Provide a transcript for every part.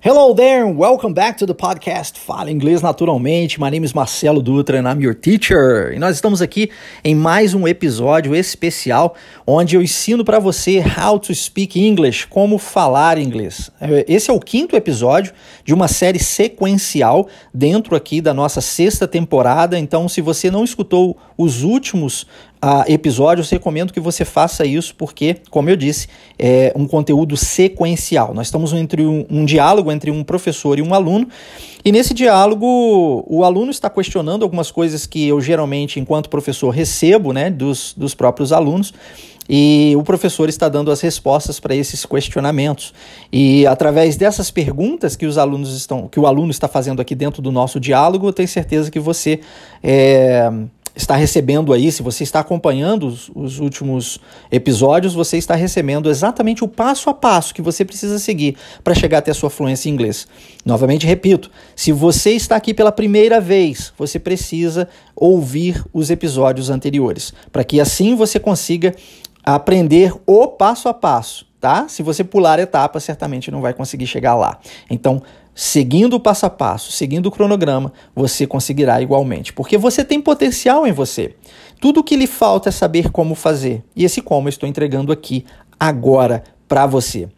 Hello there and welcome back to the podcast Fala Inglês Naturalmente. My name is Marcelo Dutra and I'm your teacher. E nós estamos aqui em mais um episódio especial onde eu ensino para você how to speak English, como falar inglês. Esse é o quinto episódio de uma série sequencial dentro aqui da nossa sexta temporada. Então, se você não escutou os últimos uh, episódios, recomendo que você faça isso, porque, como eu disse, é um conteúdo sequencial. Nós estamos entre um, um diálogo entre um professor e um aluno, e nesse diálogo o aluno está questionando algumas coisas que eu geralmente, enquanto professor, recebo né, dos, dos próprios alunos. E o professor está dando as respostas para esses questionamentos. E através dessas perguntas que os alunos estão, que o aluno está fazendo aqui dentro do nosso diálogo, eu tenho certeza que você é, está recebendo aí, se você está acompanhando os, os, últimos episódios, você está recebendo exatamente o passo a passo que você precisa seguir para chegar até a sua fluência em inglês. Novamente repito, se você está aqui pela primeira vez, você precisa ouvir os episódios anteriores, para que assim você consiga aprender o passo a passo, tá? Se você pular etapa, certamente não vai conseguir chegar lá. Então, seguindo o passo a passo, seguindo o cronograma, você conseguirá igualmente, porque você tem potencial em você. Tudo o que lhe falta é saber como fazer, e esse como eu estou entregando aqui agora para você.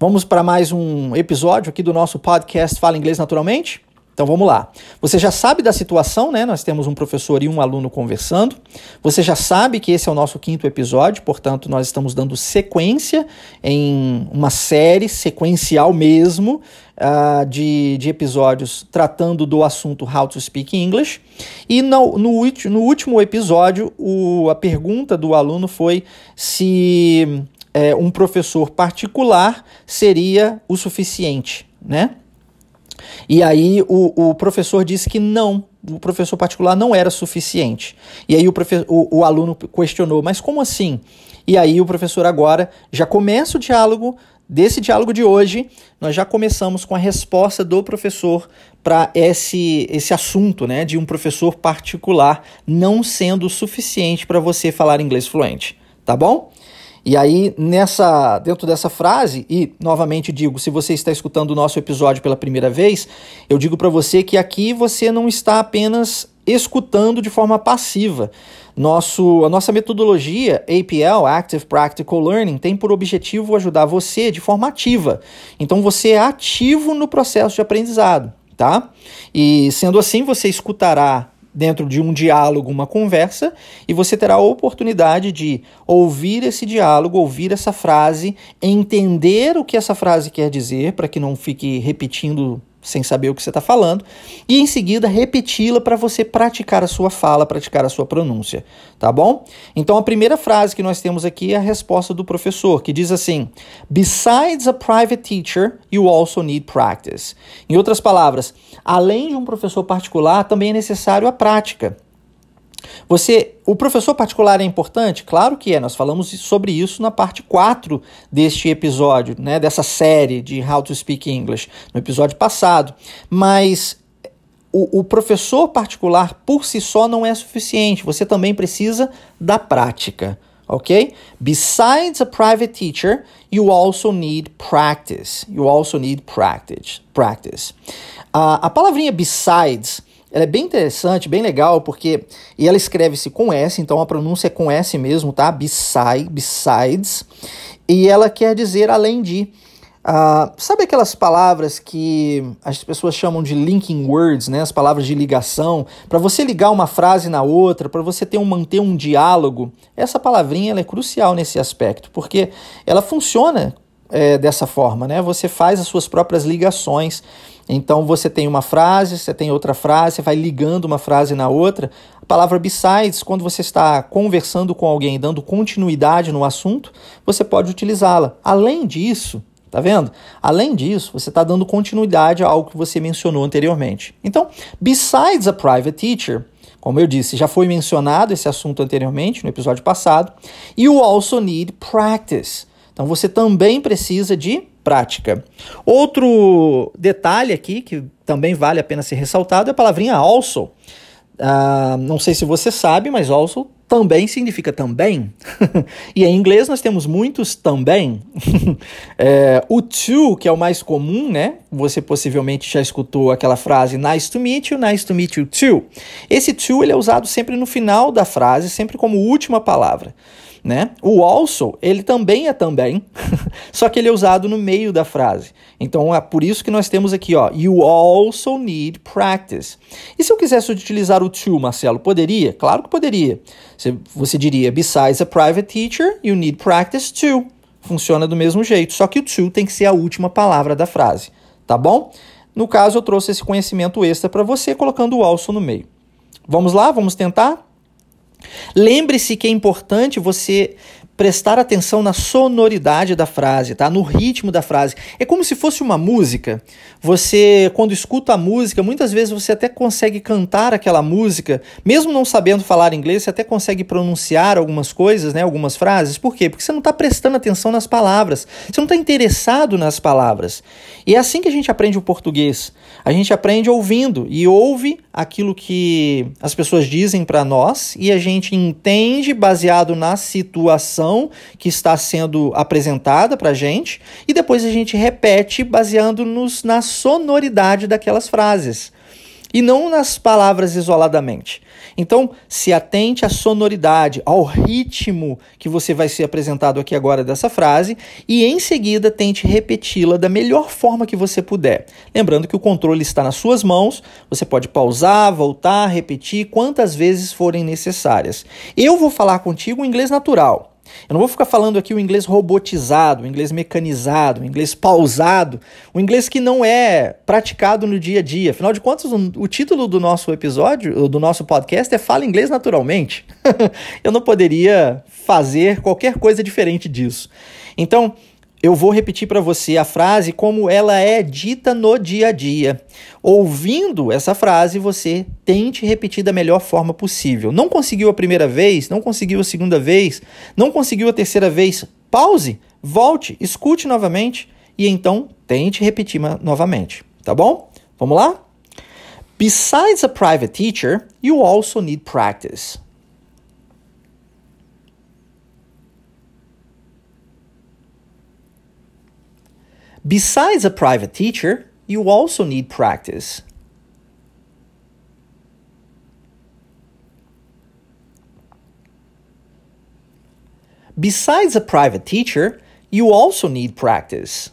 Vamos para mais um episódio aqui do nosso podcast Fala Inglês Naturalmente? Então vamos lá. Você já sabe da situação, né? Nós temos um professor e um aluno conversando. Você já sabe que esse é o nosso quinto episódio, portanto, nós estamos dando sequência em uma série sequencial mesmo uh, de, de episódios tratando do assunto How to Speak English. E no, no, no último episódio, o, a pergunta do aluno foi se é, um professor particular seria o suficiente, né? E aí o, o professor disse que não, o professor particular não era suficiente. E aí o, o, o aluno questionou, mas como assim? E aí o professor agora já começa o diálogo. Desse diálogo de hoje, nós já começamos com a resposta do professor para esse, esse assunto, né, de um professor particular não sendo suficiente para você falar inglês fluente, tá bom? E aí, nessa, dentro dessa frase, e novamente digo, se você está escutando o nosso episódio pela primeira vez, eu digo para você que aqui você não está apenas escutando de forma passiva. Nosso, a nossa metodologia APL, Active Practical Learning, tem por objetivo ajudar você de forma ativa. Então você é ativo no processo de aprendizado, tá? E sendo assim, você escutará dentro de um diálogo, uma conversa, e você terá a oportunidade de ouvir esse diálogo, ouvir essa frase, entender o que essa frase quer dizer, para que não fique repetindo sem saber o que você está falando, e em seguida repeti-la para você praticar a sua fala, praticar a sua pronúncia, tá bom? Então a primeira frase que nós temos aqui é a resposta do professor, que diz assim: Besides a private teacher, you also need practice. Em outras palavras, além de um professor particular, também é necessário a prática. Você, o professor particular é importante? Claro que é. Nós falamos sobre isso na parte 4 deste episódio, né, dessa série de How to Speak English, no episódio passado. Mas o, o, professor particular por si só não é suficiente. Você também precisa da prática, ok? Besides a private teacher, you also need practice. You also need practice. Practice. Uh, a palavrinha besides ela é bem interessante, bem legal, porque e ela escreve-se com S, então a pronúncia é com S mesmo, tá? Beside, besides. E ela quer dizer além de. Uh, sabe aquelas palavras que as pessoas chamam de linking words, né? As palavras de ligação, para você ligar uma frase na outra, para você ter um, manter um diálogo. Essa palavrinha é crucial nesse aspecto, porque ela funciona é, dessa forma, né? Você faz as suas próprias ligações. Então você tem uma frase, você tem outra frase, você vai ligando uma frase na outra. A palavra besides, quando você está conversando com alguém, dando continuidade no assunto, você pode utilizá-la. Além disso, tá vendo? Além disso, você está dando continuidade a algo que você mencionou anteriormente. Então, besides a private teacher, como eu disse, já foi mencionado esse assunto anteriormente no episódio passado. You also need practice. Então você também precisa de prática. Outro detalhe aqui que também vale a pena ser ressaltado é a palavrinha also. Uh, não sei se você sabe, mas also também significa também. e em inglês nós temos muitos também. é, o to, que é o mais comum, né? Você possivelmente já escutou aquela frase nice to meet you, nice to meet you too. Esse to ele é usado sempre no final da frase, sempre como última palavra né? O also, ele também é também, só que ele é usado no meio da frase. Então é por isso que nós temos aqui, ó, you also need practice. E se eu quisesse utilizar o to, Marcelo, poderia? Claro que poderia. Você, você diria, besides a private teacher, you need practice too. Funciona do mesmo jeito, só que o to tem que ser a última palavra da frase, tá bom? No caso, eu trouxe esse conhecimento extra para você, colocando o also no meio. Vamos lá, vamos tentar? Lembre-se que é importante você prestar atenção na sonoridade da frase, tá? No ritmo da frase. É como se fosse uma música. Você, quando escuta a música, muitas vezes você até consegue cantar aquela música, mesmo não sabendo falar inglês, você até consegue pronunciar algumas coisas, né? Algumas frases. Por quê? Porque você não está prestando atenção nas palavras. Você não está interessado nas palavras. E é assim que a gente aprende o português. A gente aprende ouvindo e ouve aquilo que as pessoas dizem para nós e a gente entende baseado na situação que está sendo apresentada para a gente e depois a gente repete baseando-nos na sonoridade daquelas frases e não nas palavras isoladamente. Então, se atente à sonoridade, ao ritmo que você vai ser apresentado aqui agora dessa frase e em seguida tente repeti-la da melhor forma que você puder. Lembrando que o controle está nas suas mãos, você pode pausar, voltar, repetir quantas vezes forem necessárias. Eu vou falar contigo em inglês natural. Eu não vou ficar falando aqui o inglês robotizado, o inglês mecanizado, o inglês pausado, o inglês que não é praticado no dia a dia. Afinal de contas, o título do nosso episódio, do nosso podcast é Fala Inglês Naturalmente. Eu não poderia fazer qualquer coisa diferente disso. Então, eu vou repetir para você a frase como ela é dita no dia a dia. Ouvindo essa frase, você tente repetir da melhor forma possível. Não conseguiu a primeira vez, não conseguiu a segunda vez, não conseguiu a terceira vez, pause, volte, escute novamente e então tente repetir novamente, tá bom? Vamos lá? Besides a private teacher, you also need practice. Besides a private teacher, you also need practice. Besides a private teacher, you also need practice.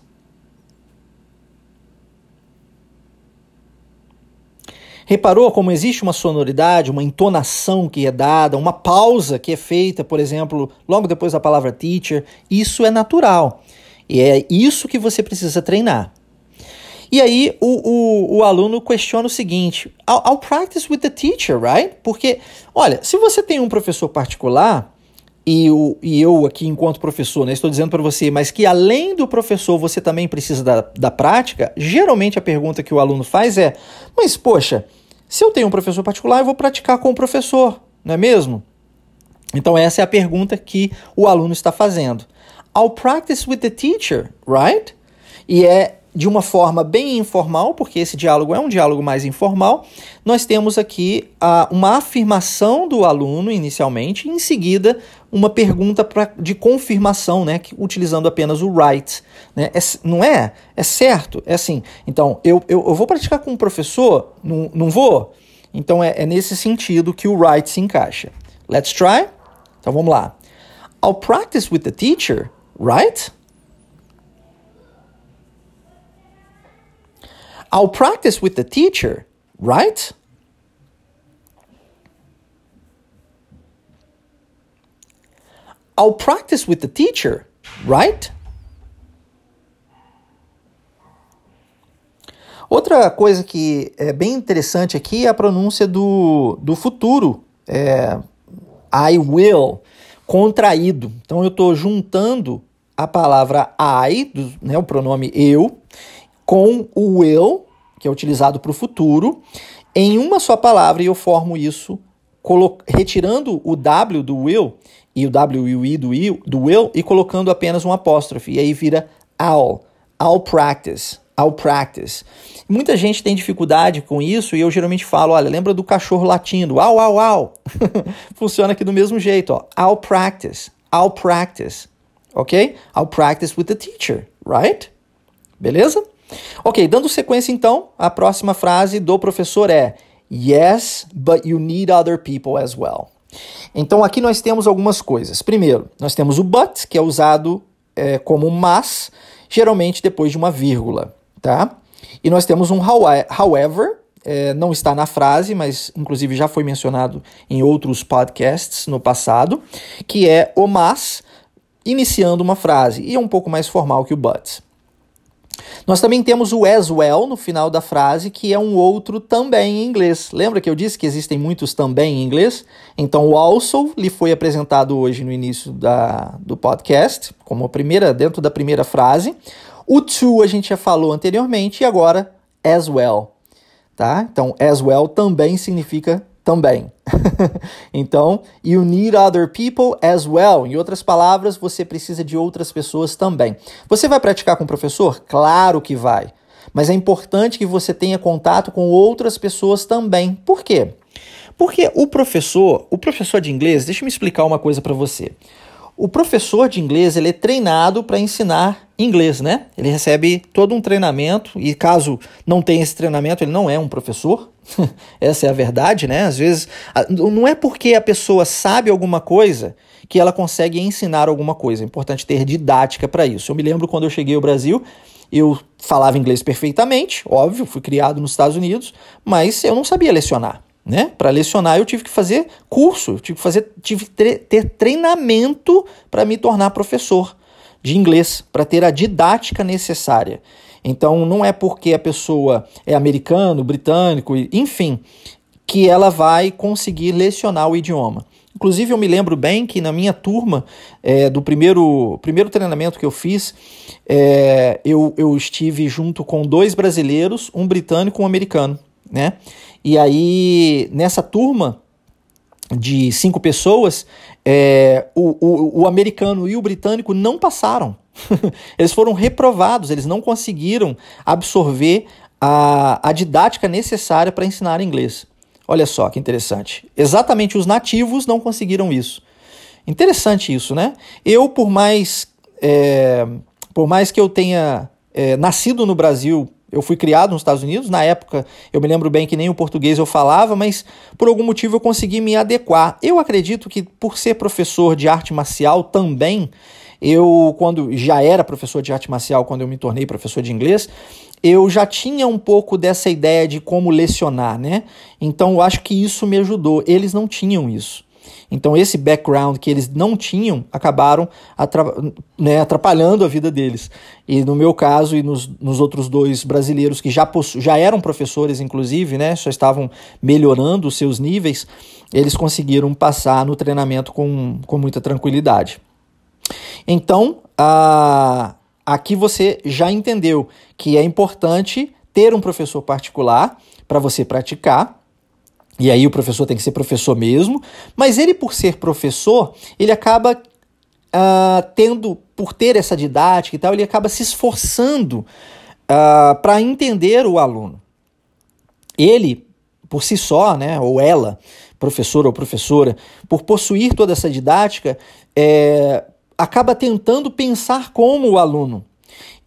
Reparou como existe uma sonoridade, uma entonação que é dada, uma pausa que é feita, por exemplo, logo depois da palavra teacher? Isso é natural. E é isso que você precisa treinar. E aí o, o, o aluno questiona o seguinte: I'll, I'll, practice with the teacher, right? Porque, olha, se você tem um professor particular, e, o, e eu aqui enquanto professor, né, estou dizendo para você, mas que além do professor você também precisa da, da prática, geralmente a pergunta que o aluno faz é: mas poxa, se eu tenho um professor particular, eu vou praticar com o professor, não é mesmo? Então essa é a pergunta que o aluno está fazendo. I'll practice with the teacher, right? E é de uma forma bem informal, porque esse diálogo é um diálogo mais informal. Nós temos aqui uh, uma afirmação do aluno inicialmente, e em seguida uma pergunta pra, de confirmação, né, que, utilizando apenas o right. Né? É, não é? É certo? É assim. Então, eu, eu, eu vou praticar com o professor? Não, não vou? Então, é, é nesse sentido que o right se encaixa. Let's try? Então, vamos lá. I'll practice with the teacher right? I'll practice with the teacher, right? I'll practice with the teacher, right? Outra coisa que é bem interessante aqui é a pronúncia do, do futuro. É, I will contraído. Então eu estou juntando a palavra I, do, né, o pronome eu, com o will, que é utilizado para o futuro, em uma só palavra e eu formo isso retirando o W do will e o W e o I do, do will e colocando apenas um apóstrofe. E aí vira I'll. I'll practice. I'll practice. Muita gente tem dificuldade com isso e eu geralmente falo, olha, lembra do cachorro latindo, au, au, au. Funciona aqui do mesmo jeito, ó. I'll practice, I'll practice, ok? I'll practice with the teacher, right? Beleza? Ok, dando sequência então, a próxima frase do professor é Yes, but you need other people as well. Então aqui nós temos algumas coisas. Primeiro, nós temos o but, que é usado é, como mas, geralmente depois de uma vírgula, tá? E nós temos um however, é, não está na frase, mas inclusive já foi mencionado em outros podcasts no passado, que é o mas iniciando uma frase e é um pouco mais formal que o but. Nós também temos o as well no final da frase, que é um outro também em inglês. Lembra que eu disse que existem muitos também em inglês? Então, o also lhe foi apresentado hoje no início da, do podcast, como a primeira, dentro da primeira frase. O to a gente já falou anteriormente e agora as well. Tá? Então, as well também significa também. então, you need other people as well. Em outras palavras, você precisa de outras pessoas também. Você vai praticar com o professor? Claro que vai. Mas é importante que você tenha contato com outras pessoas também. Por quê? Porque o professor, o professor de inglês, deixa eu me explicar uma coisa para você. O professor de inglês ele é treinado para ensinar inglês, né? Ele recebe todo um treinamento e caso não tenha esse treinamento, ele não é um professor. Essa é a verdade, né? Às vezes não é porque a pessoa sabe alguma coisa que ela consegue ensinar alguma coisa. É importante ter didática para isso. Eu me lembro quando eu cheguei ao Brasil, eu falava inglês perfeitamente, óbvio, fui criado nos Estados Unidos, mas eu não sabia lecionar. Né? Para lecionar eu tive que fazer curso, tive que fazer, tive que ter treinamento para me tornar professor de inglês, para ter a didática necessária. Então não é porque a pessoa é americano, britânico, enfim, que ela vai conseguir lecionar o idioma. Inclusive, eu me lembro bem que na minha turma, é, do primeiro, primeiro treinamento que eu fiz, é, eu, eu estive junto com dois brasileiros, um britânico e um americano. Né? E aí, nessa turma de cinco pessoas, é, o, o, o americano e o britânico não passaram. eles foram reprovados, eles não conseguiram absorver a, a didática necessária para ensinar inglês. Olha só que interessante. Exatamente os nativos não conseguiram isso. Interessante isso, né? Eu, por mais, é, por mais que eu tenha é, nascido no Brasil eu fui criado nos Estados Unidos, na época eu me lembro bem que nem o português eu falava, mas por algum motivo eu consegui me adequar. Eu acredito que por ser professor de arte marcial também, eu quando já era professor de arte marcial, quando eu me tornei professor de inglês, eu já tinha um pouco dessa ideia de como lecionar, né? Então eu acho que isso me ajudou. Eles não tinham isso. Então, esse background que eles não tinham acabaram né, atrapalhando a vida deles. E no meu caso e nos, nos outros dois brasileiros que já, já eram professores, inclusive, né, só estavam melhorando os seus níveis, eles conseguiram passar no treinamento com, com muita tranquilidade. Então, a, aqui você já entendeu que é importante ter um professor particular para você praticar e aí o professor tem que ser professor mesmo, mas ele, por ser professor, ele acaba uh, tendo, por ter essa didática e tal, ele acaba se esforçando uh, ah, para entender o aluno. Ele, por si só, né, ou ela, professor ou professora, por possuir toda essa didática, é, acaba tentando pensar como o aluno.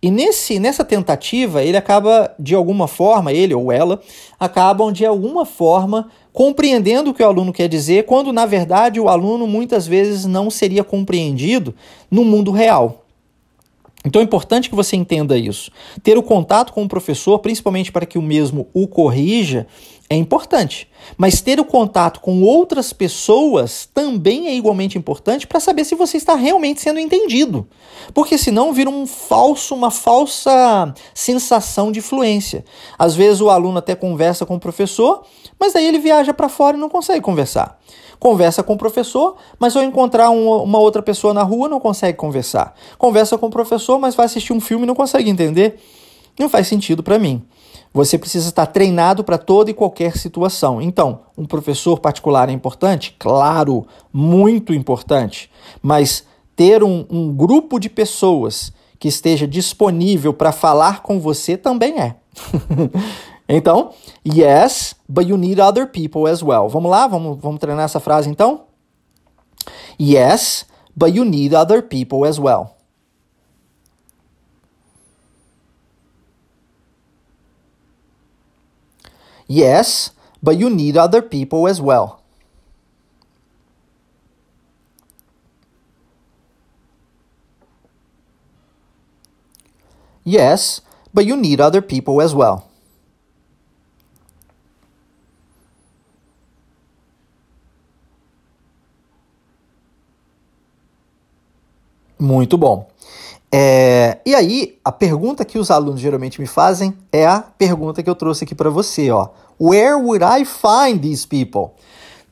E nesse, nessa tentativa, ele acaba, de alguma forma, ele ou ela, acabam de alguma forma compreendendo o que o aluno quer dizer, quando na verdade o aluno muitas vezes não seria compreendido no mundo real. Então é importante que você entenda isso. Ter o contato com o professor, principalmente para que o mesmo o corrija, é importante. Mas ter o contato com outras pessoas também é igualmente importante para saber se você está realmente sendo entendido. Porque senão vira um falso, uma falsa sensação de fluência. Às vezes o aluno até conversa com o professor, mas daí ele viaja para fora e não consegue conversar. Conversa com o professor, mas ao encontrar uma, uma outra pessoa na rua não consegue conversar. Conversa com o professor, mas vai assistir um filme e não consegue entender. Não faz sentido para mim. Você precisa estar treinado para toda e qualquer situação. Então, um professor particular é importante? Claro, muito importante. Mas ter um, um grupo de pessoas que esteja disponível para falar com você também é. então, yes, but you need other people as well. Vamos lá, vamos, vamos treinar essa frase então? Yes, but you need other people as well. Yes, but you need other people as well. Yes, but you need other people as well. Muito bom. É, e aí, a pergunta que os alunos geralmente me fazem é a pergunta que eu trouxe aqui para você, ó. Where would I find these people?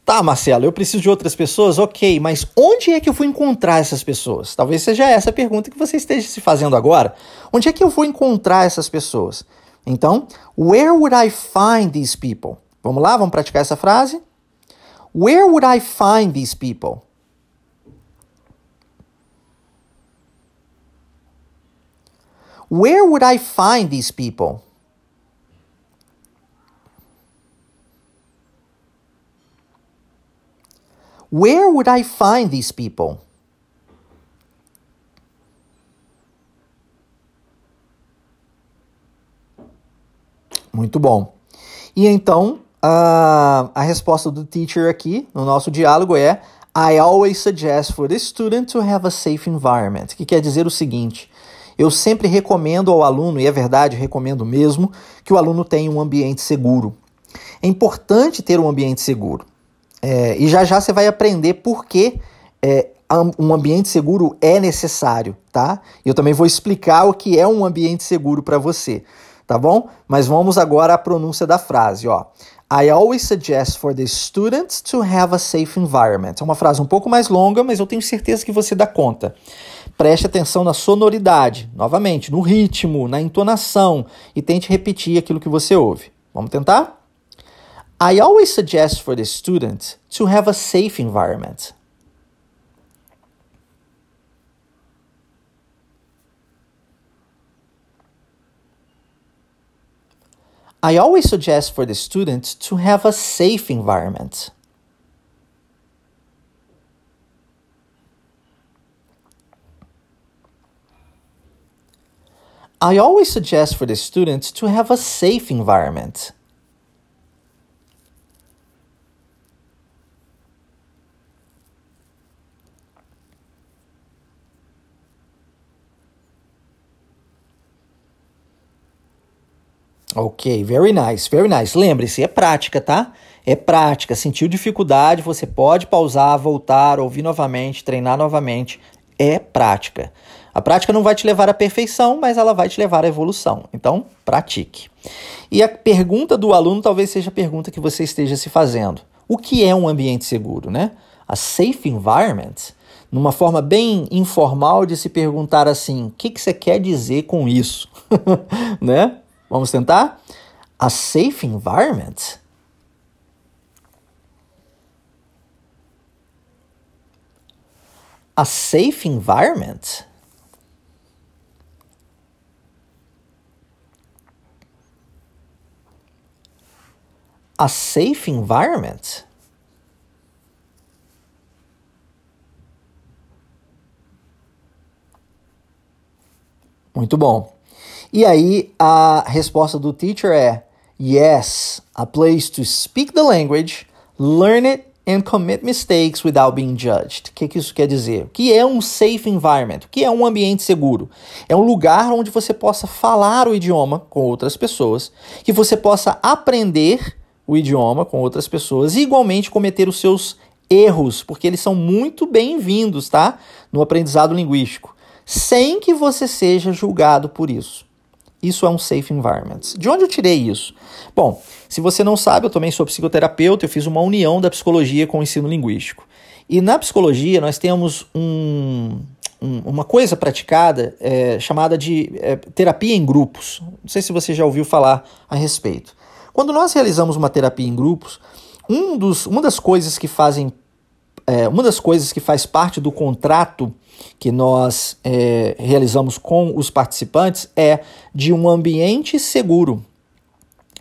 Tá, Marcelo, eu preciso de outras pessoas? Ok, mas onde é que eu vou encontrar essas pessoas? Talvez seja essa a pergunta que você esteja se fazendo agora. Onde é que eu vou encontrar essas pessoas? Então, where would I find these people? Vamos lá, vamos praticar essa frase? Where would I find these people? Where would I find these people? Where would I find these people? Muito bom. E então, a, a resposta do teacher aqui no nosso diálogo é I always suggest for the student to have a safe environment, que quer dizer o seguinte: eu sempre recomendo ao aluno, e é verdade, recomendo mesmo, que o aluno tenha um ambiente seguro. É importante ter um ambiente seguro. É, e já já você vai aprender por que é, um ambiente seguro é necessário, tá? Eu também vou explicar o que é um ambiente seguro para você, tá bom? Mas vamos agora à pronúncia da frase, ó. I always suggest for the students to have a safe environment. É uma frase um pouco mais longa, mas eu tenho certeza que você dá conta. Preste atenção na sonoridade, novamente, no ritmo, na entonação e tente repetir aquilo que você ouve. Vamos tentar? I always suggest for the student to have a safe environment. I always suggest for the student to have a safe environment. I always suggest for the students to have a safe environment. Ok, very nice, very nice. Lembre-se, é prática, tá? É prática. Sentiu dificuldade, você pode pausar, voltar, ouvir novamente, treinar novamente. É prática. A prática não vai te levar à perfeição, mas ela vai te levar à evolução. Então, pratique. E a pergunta do aluno talvez seja a pergunta que você esteja se fazendo. O que é um ambiente seguro, né? A safe environment, numa forma bem informal de se perguntar assim: o que, que você quer dizer com isso? né? Vamos tentar? A safe environment. A safe environment. A safe environment. Muito bom. E aí a resposta do teacher é: Yes, a place to speak the language, learn it and commit mistakes without being judged. O que, que isso quer dizer? O que é um safe environment? O que é um ambiente seguro? É um lugar onde você possa falar o idioma com outras pessoas, que você possa aprender o idioma com outras pessoas e igualmente cometer os seus erros, porque eles são muito bem-vindos, tá? No aprendizado linguístico, sem que você seja julgado por isso. Isso é um safe environment. De onde eu tirei isso? Bom, se você não sabe, eu também sou psicoterapeuta, eu fiz uma união da psicologia com o ensino linguístico. E na psicologia nós temos um, um, uma coisa praticada é, chamada de é, terapia em grupos. Não sei se você já ouviu falar a respeito. Quando nós realizamos uma terapia em grupos, um dos, uma das coisas que fazem é, uma das coisas que faz parte do contrato que nós é, realizamos com os participantes é de um ambiente seguro.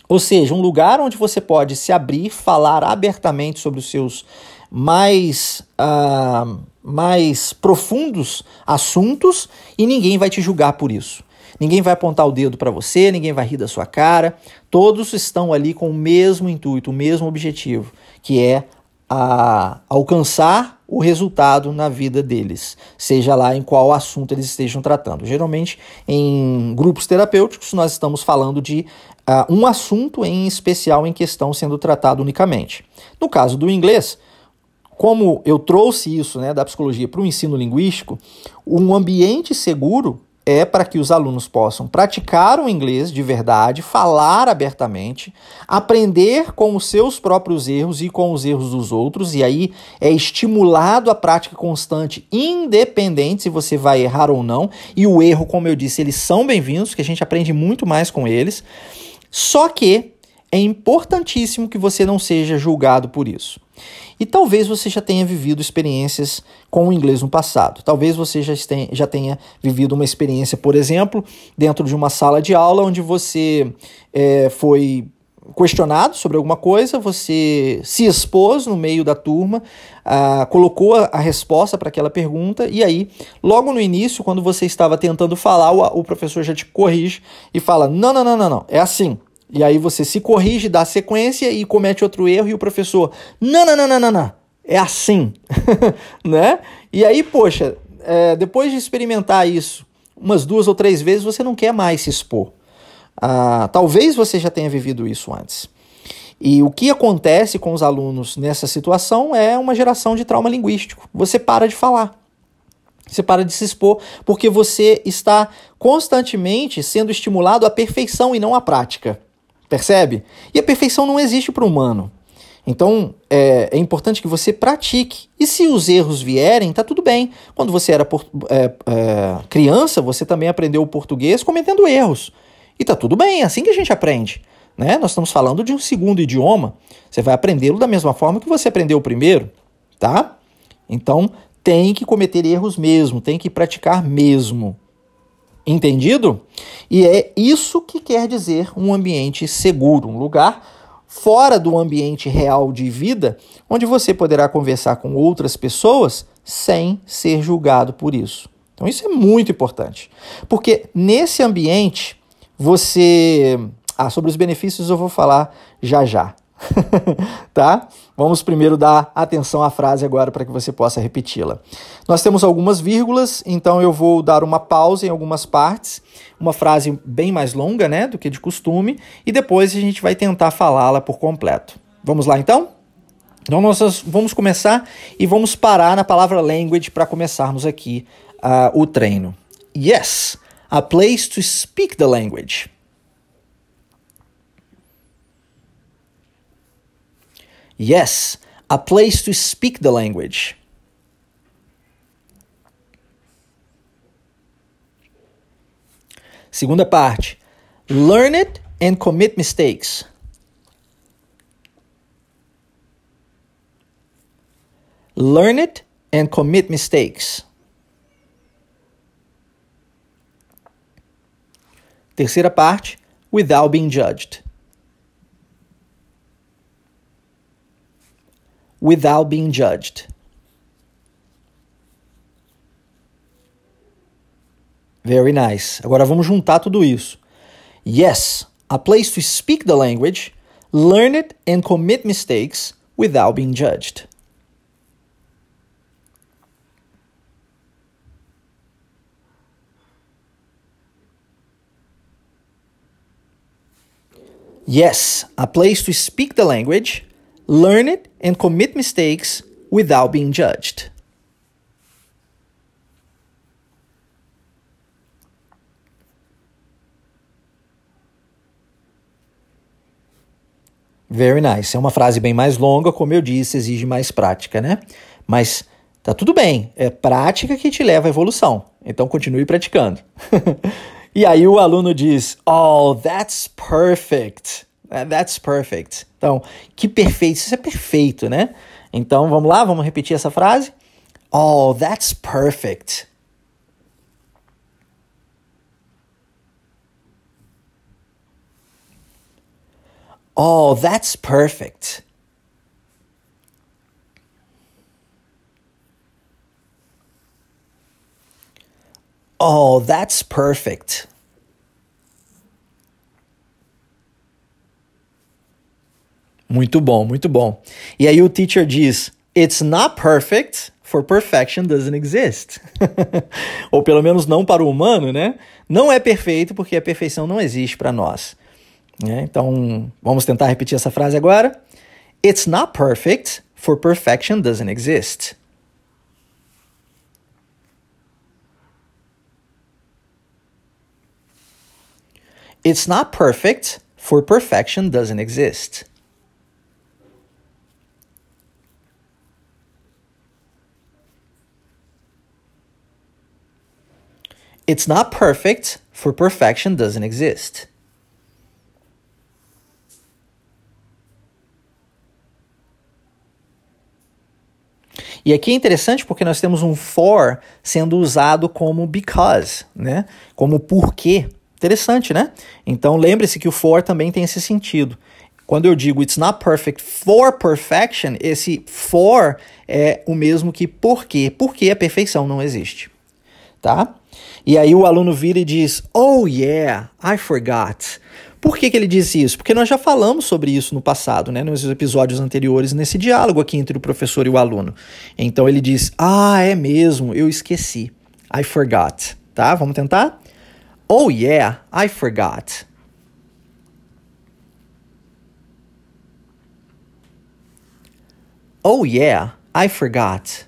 Ou seja, um lugar onde você pode se abrir, falar abertamente sobre os seus mais, uh, mais profundos assuntos e ninguém vai te julgar por isso. Ninguém vai apontar o dedo para você, ninguém vai rir da sua cara. Todos estão ali com o mesmo intuito, o mesmo objetivo, que é a alcançar o resultado na vida deles, seja lá em qual assunto eles estejam tratando. Geralmente, em grupos terapêuticos, nós estamos falando de uh, um assunto em especial em questão sendo tratado unicamente. No caso do inglês, como eu trouxe isso né, da psicologia para o ensino linguístico, um ambiente seguro é para que os alunos possam praticar o inglês de verdade, falar abertamente, aprender com os seus próprios erros e com os erros dos outros, e aí é estimulado a prática constante, independente se você vai errar ou não. E o erro, como eu disse, eles são bem-vindos, que a gente aprende muito mais com eles. Só que é importantíssimo que você não seja julgado por isso. E talvez você já tenha vivido experiências com o inglês no passado. Talvez você já tenha, vivido uma experiência, por exemplo, dentro de uma sala de aula onde você é, foi questionado sobre alguma coisa, você se expôs no meio da turma, ah, colocou a, a resposta para aquela pergunta, e aí, logo no início, quando você estava tentando falar, o, o professor já te corrige e fala: não, não, não, não, não, é assim. E aí você se corrige, dá sequência e comete outro erro e o professor, não, não, não, não, não, não. é assim, né? E aí, poxa, é, depois de experimentar isso umas duas ou três vezes, você não quer mais se expor. Ah, talvez você já tenha vivido isso antes. E o que acontece com os alunos nessa situação é uma geração de trauma linguístico. Você para de falar. Você para de se expor porque você está constantemente sendo estimulado à perfeição e não à prática. Percebe? E a perfeição não existe para o humano. Então é, é, importante que você pratique. E se os erros vierem, tá tudo bem. Quando você era é, é, criança, você também aprendeu o português cometendo erros. E tá tudo bem, é assim que a gente aprende. Né? Nós estamos falando de um segundo idioma. Você vai aprendê-lo da mesma forma que você aprendeu o primeiro, tá? Então tem que cometer erros mesmo, tem que praticar mesmo. Entendido? E é isso que quer dizer um ambiente seguro, um lugar fora do ambiente real de vida, onde você poderá conversar com outras pessoas sem ser julgado por isso. Então isso é muito importante, porque nesse ambiente você, ah, sobre os benefícios eu vou falar já já. tá? Vamos primeiro dar atenção à frase agora para que você possa repeti-la. Nós temos algumas vírgulas, então eu vou dar uma pausa em algumas partes, uma frase bem mais longa, né, do que de costume, e depois a gente vai tentar falá-la por completo. Vamos lá então? Então nós vamos começar e vamos parar na palavra language para começarmos aqui uh, o treino. Yes, a place to speak the language. Yes, a place to speak the language. Segunda parte. Learn it and commit mistakes. Learn it and commit mistakes. Terceira parte. Without being judged. Without being judged. Very nice. Agora vamos juntar tudo isso. Yes, a place to speak the language, learn it and commit mistakes without being judged. Yes, a place to speak the language, learn it and commit mistakes without being judged. Very nice. É uma frase bem mais longa, como eu disse, exige mais prática, né? Mas tá tudo bem. É prática que te leva à evolução. Então continue praticando. e aí o aluno diz: Oh, that's perfect. That's perfect. Então, que perfeito, isso é perfeito, né? Então vamos lá, vamos repetir essa frase? Oh, that's perfect. Oh, that's perfect. Oh, that's perfect. Muito bom, muito bom. E aí o teacher diz: It's not perfect, for perfection doesn't exist. Ou pelo menos não para o humano, né? Não é perfeito porque a perfeição não existe para nós. É, então, vamos tentar repetir essa frase agora. It's not perfect, for perfection doesn't exist. It's not perfect, for perfection doesn't exist. It's not perfect, for perfection doesn't exist. E aqui é interessante porque nós temos um for sendo usado como because, né? Como porquê. Interessante, né? Então lembre-se que o for também tem esse sentido. Quando eu digo it's not perfect for perfection, esse for é o mesmo que porquê. Porque a perfeição não existe. Tá? E aí o aluno vira e diz: Oh yeah, I forgot. Por que, que ele disse isso? Porque nós já falamos sobre isso no passado, né, nos episódios anteriores, nesse diálogo aqui entre o professor e o aluno. Então ele diz: Ah, é mesmo, eu esqueci. I forgot. Tá? Vamos tentar? Oh yeah, I forgot. Oh yeah, I forgot.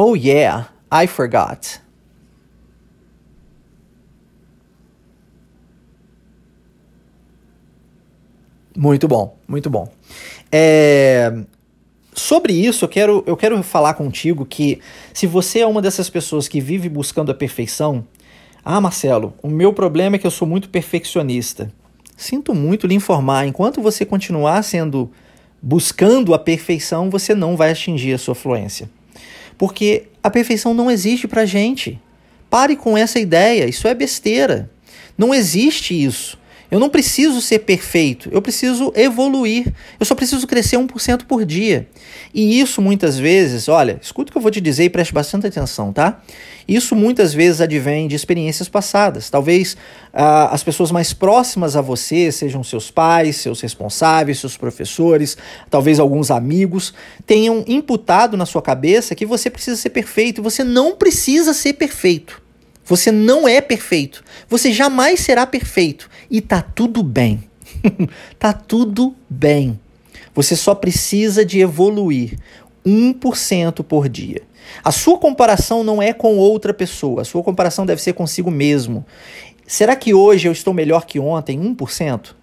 Oh yeah, I forgot. Muito bom, muito bom. É, sobre isso, eu quero, eu quero falar contigo que se você é uma dessas pessoas que vive buscando a perfeição, ah, Marcelo, o meu problema é que eu sou muito perfeccionista. Sinto muito lhe informar, enquanto você continuar sendo buscando a perfeição, você não vai atingir a sua fluência. Porque a perfeição não existe pra gente. Pare com essa ideia, isso é besteira. Não existe isso. Eu não preciso ser perfeito, eu preciso evoluir. Eu só preciso crescer 1% por dia. E isso muitas vezes, olha, escuta o que eu vou te dizer e preste bastante atenção, tá? Isso muitas vezes advém de experiências passadas. Talvez ah, as pessoas mais próximas a você sejam seus pais, seus responsáveis, seus professores, talvez alguns amigos, tenham imputado na sua cabeça que você precisa ser perfeito. Você não precisa ser perfeito. Você não é perfeito. Você jamais será perfeito. E tá tudo bem. tá tudo bem. Você só precisa de evoluir 1% por dia. A sua comparação não é com outra pessoa, a sua comparação deve ser consigo mesmo. Será que hoje eu estou melhor que ontem, 1%?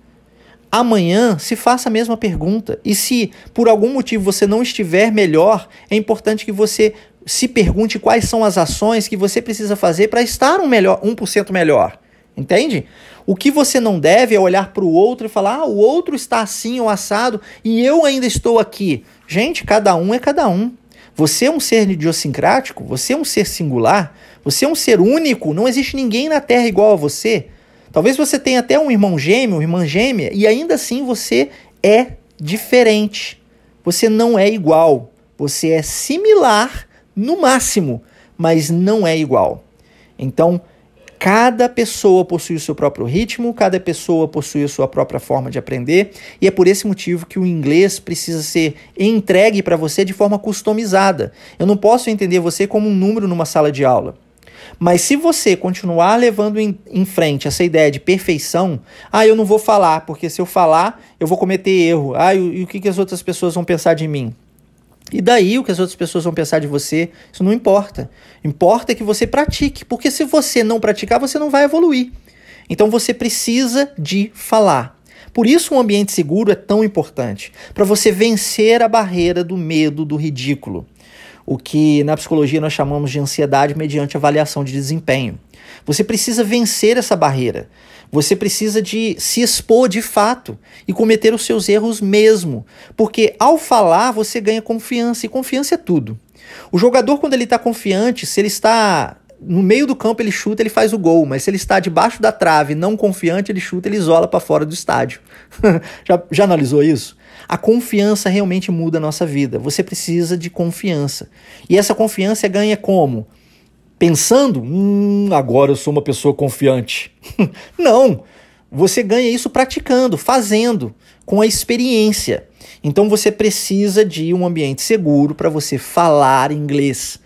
Amanhã se faça a mesma pergunta. E se por algum motivo você não estiver melhor, é importante que você se pergunte quais são as ações que você precisa fazer para estar um melhor, 1% melhor. Entende? O que você não deve é olhar para o outro e falar: ah, o outro está assim ou assado e eu ainda estou aqui. Gente, cada um é cada um. Você é um ser idiosincrático, você é um ser singular, você é um ser único, não existe ninguém na Terra igual a você. Talvez você tenha até um irmão gêmeo, irmã gêmea, e ainda assim você é diferente. Você não é igual. Você é similar no máximo, mas não é igual. Então, cada pessoa possui o seu próprio ritmo, cada pessoa possui a sua própria forma de aprender, e é por esse motivo que o inglês precisa ser entregue para você de forma customizada. Eu não posso entender você como um número numa sala de aula. Mas se você continuar levando em, em, frente essa ideia de perfeição, ah, eu não vou falar, porque se eu falar, eu vou cometer erro. Ah, e, e o que, que as outras pessoas vão pensar de mim? E daí o que as outras pessoas vão pensar de você, isso não importa. Importa que você pratique, porque se você não praticar, você não vai evoluir. Então você precisa de falar. Por isso um ambiente seguro é tão importante, para você vencer a barreira do medo do ridículo. o que na psicologia nós chamamos de ansiedade mediante avaliação de desempenho. Você precisa vencer essa barreira. Você precisa de se expor de fato e cometer os seus erros mesmo, porque ao falar você ganha confiança e confiança é tudo. O jogador quando ele está confiante, se ele está no meio do campo ele chuta, ele faz o gol, mas se ele está debaixo da trave, não confiante, ele chuta, ele isola para fora do estádio. já, já analisou isso? A confiança realmente muda a nossa vida. Você precisa de confiança. E essa confiança ganha como? Pensando, hum, agora eu sou uma pessoa confiante. não! Você ganha isso praticando, fazendo, com a experiência. Então você precisa de um ambiente seguro para você falar inglês,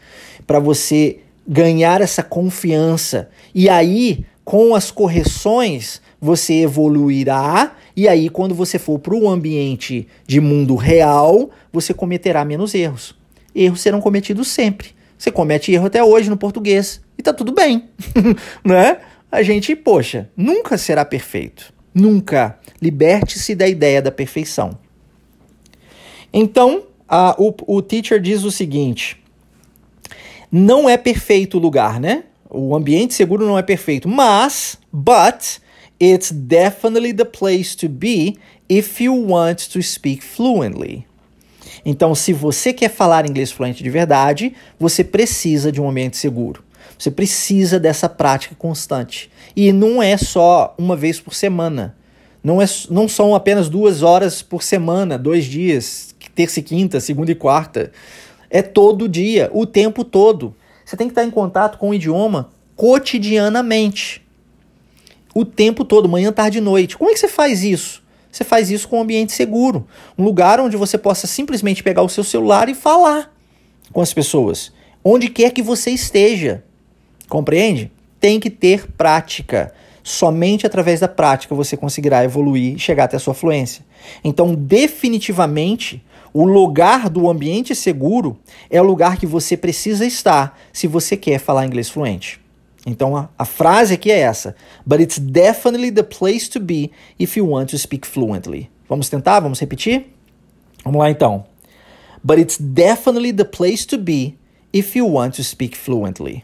para você ganhar essa confiança. E aí, com as correções, você evoluirá. E aí, quando você for para o ambiente de mundo real, você cometerá menos erros. Erros serão cometidos sempre. Você comete erro até hoje no português e tá tudo bem, né? A gente, poxa, nunca será perfeito. Nunca. Liberte-se da ideia da perfeição. Então, a, o, o teacher diz o seguinte: não é perfeito o lugar, né? O ambiente seguro não é perfeito, mas, but, it's definitely the place to be if you want to speak fluently. Então, se você quer falar inglês fluente de verdade, você precisa de um ambiente seguro. Você precisa dessa prática constante. E não é só uma vez por semana. Não, é, não são apenas duas horas por semana, dois dias, terça e quinta, segunda e quarta. É todo dia, o tempo todo. Você tem que estar em contato com o idioma cotidianamente. O tempo todo, manhã, tarde e noite. Como é que você faz isso? Você faz isso com um ambiente seguro. Um lugar onde você possa simplesmente pegar o seu celular e falar com as pessoas. Onde quer que você esteja. Compreende? Tem que ter prática. Somente através da prática você conseguirá evoluir e chegar até a sua fluência. Então, definitivamente, o lugar do ambiente seguro é o lugar que você precisa estar se você quer falar inglês fluente. Então a, a, frase aqui é essa: But it's definitely the place to be if you want to speak fluently. Vamos tentar? Vamos repetir? Vamos lá então. But it's definitely the place to be if you want to speak fluently.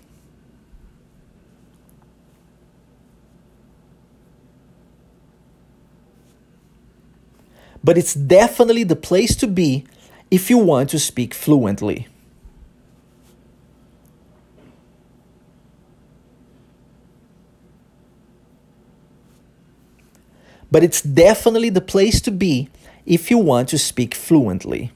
but it's definitely the place to be if you want to speak fluently. But it's definitely the place to be if you want to speak fluently.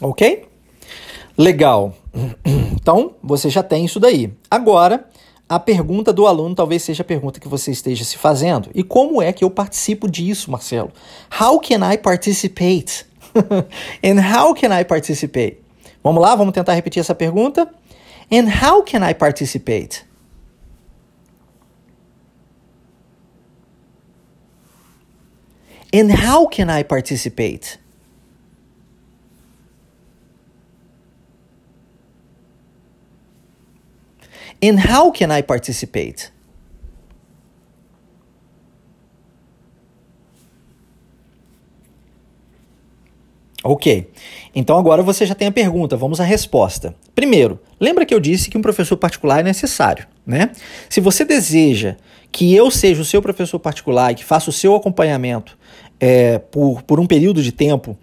Ok? Legal. Então, você já tem isso daí. Agora, a pergunta do aluno talvez seja a pergunta que você esteja se fazendo. E como é que eu participo disso, Marcelo? How can I participate? And how can I participate? Vamos lá, vamos tentar repetir essa pergunta? And how can I participate? And how can I participate? And how can I participate? Ok. Então agora você já tem a pergunta, vamos à resposta. Primeiro, lembra que eu disse que um professor particular é necessário, né? Se você deseja que eu seja o seu professor particular e que faça o seu acompanhamento é, por, por um período de tempo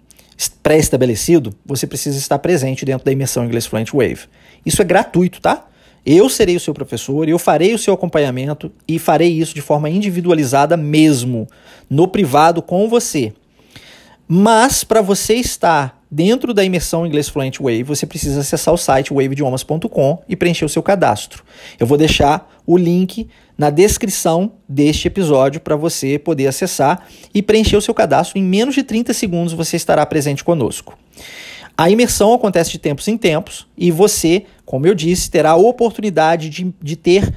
pré-estabelecido, você precisa estar presente dentro da imersão Inglês Fluent Wave. Isso é gratuito, tá? Eu serei o seu professor, eu farei o seu acompanhamento e farei isso de forma individualizada mesmo, no privado com você. Mas para você estar dentro da imersão Inglês Fluent Wave, você precisa acessar o site waveidiomas.com e preencher o seu cadastro. Eu vou deixar o link na descrição deste episódio para você poder acessar e preencher o seu cadastro. Em menos de 30 segundos você estará presente conosco. A imersão acontece de tempos em tempos e você, como eu disse, terá a oportunidade de, de ter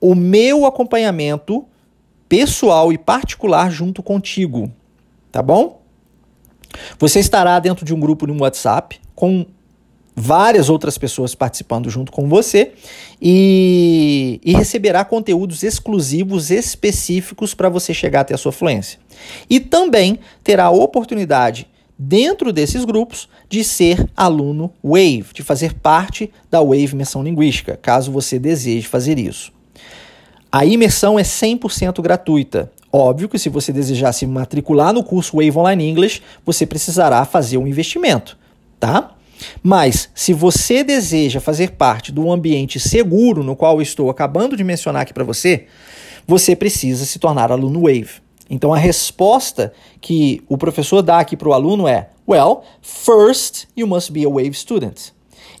o meu acompanhamento pessoal e particular junto contigo, tá bom? Você estará dentro de um grupo no WhatsApp com várias outras pessoas participando junto com você e, e receberá conteúdos exclusivos específicos para você chegar até a sua fluência. E também terá a oportunidade, dentro desses grupos, de ser aluno Wave, de fazer parte da Wave Imersão Linguística, caso você deseje fazer isso. A imersão é 100% gratuita. Óbvio que se você desejar se matricular no curso Wave Online English, você precisará fazer um investimento, tá? Mas, se você deseja fazer parte do ambiente seguro no qual estou acabando de mencionar aqui para você, você precisa se tornar aluno Wave. Então, a resposta que o professor dá aqui para o aluno é: Well, first you must be a Wave student.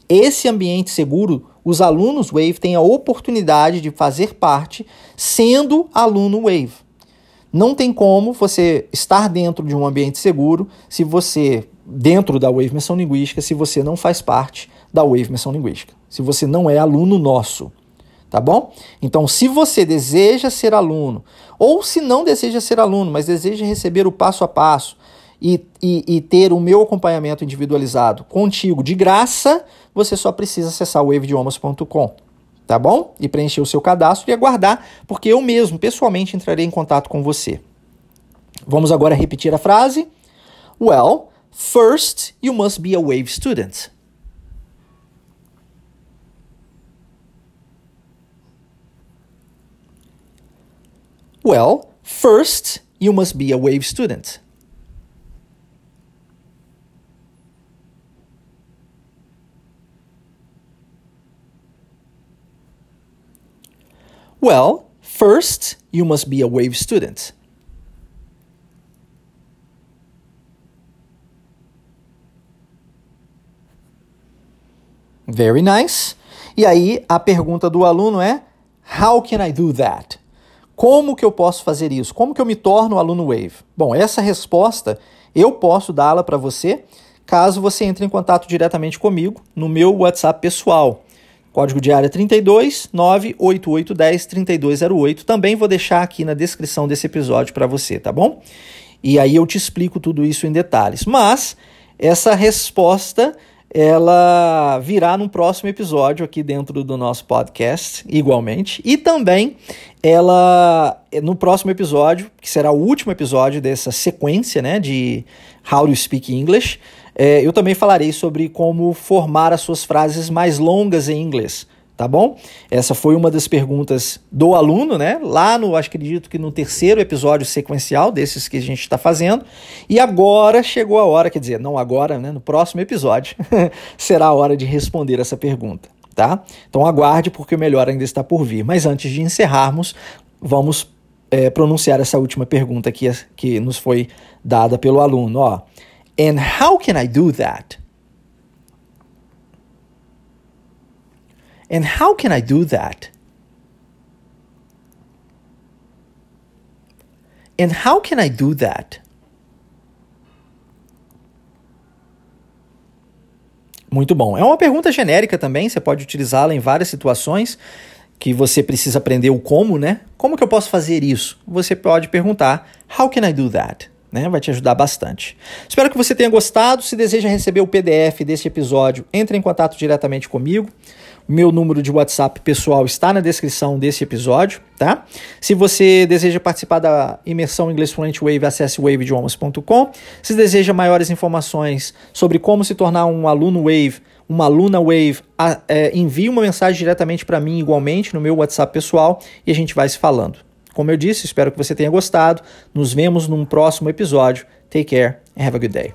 Esse ambiente seguro, os alunos Wave têm a oportunidade de fazer parte sendo aluno Wave. Não tem como você estar dentro de um ambiente seguro se você dentro da Wave Menção Linguística se você não faz parte da Wave Menção Linguística, se você não é aluno nosso, tá bom? Então, se você deseja ser aluno, ou se não deseja ser aluno, mas deseja receber o passo a passo e, e, e ter o meu acompanhamento individualizado contigo de graça, você só precisa acessar waveidiomas.com, tá bom? E preencher o seu cadastro e aguardar, porque eu mesmo, pessoalmente, entrarei em contato com você. Vamos agora repetir a frase. Well, First, you must be a WAVE student. Well, first, you must be a WAVE student. Well, first, you must be a WAVE student. Very nice. E aí a pergunta do aluno é: How can I do that? Como que eu posso fazer isso? Como que eu me torno aluno Wave? Bom, essa resposta eu posso dá-la para você caso você entre em contato diretamente comigo no meu WhatsApp pessoal. Código de área 32 98810 3208. Também vou deixar aqui na descrição desse episódio para você, tá bom? E aí eu te explico tudo isso em detalhes. Mas essa resposta ela virá num próximo episódio aqui dentro do nosso podcast, igualmente. E também ela no próximo episódio, que será o último episódio dessa sequência, né, de How to Speak English, é, eu também falarei sobre como formar as suas frases mais longas em inglês tá bom? Essa foi uma das perguntas do aluno, né? Lá no, acho que acredito que no terceiro episódio sequencial desses que a gente está fazendo. E agora chegou a hora, quer dizer, não agora, né? No próximo episódio será a hora de responder essa pergunta, tá? Então aguarde porque o melhor ainda está por vir. Mas antes de encerrarmos, vamos é, pronunciar essa última pergunta que, que nos foi dada pelo aluno, ó. And how can I do that? And how can I do that? And how can I do that? Muito bom. É uma pergunta genérica também, você pode utilizá-la em várias situações que você precisa aprender o como, né? Como que eu posso fazer isso? Você pode perguntar: How can I do that? Né? Vai te ajudar bastante. Espero que você tenha gostado. Se deseja receber o PDF deste episódio, entre em contato diretamente comigo. Meu número de WhatsApp pessoal está na descrição desse episódio, tá? Se você deseja participar da imersão Inglês Fluent Wave, acesse waveidiomas.com. Se deseja maiores informações sobre como se tornar um aluno Wave, uma aluna Wave, é, envie uma mensagem diretamente para mim igualmente no meu WhatsApp pessoal e a gente vai se falando. Como eu disse, espero que você tenha gostado. Nos vemos num próximo episódio. Take care and have a good day.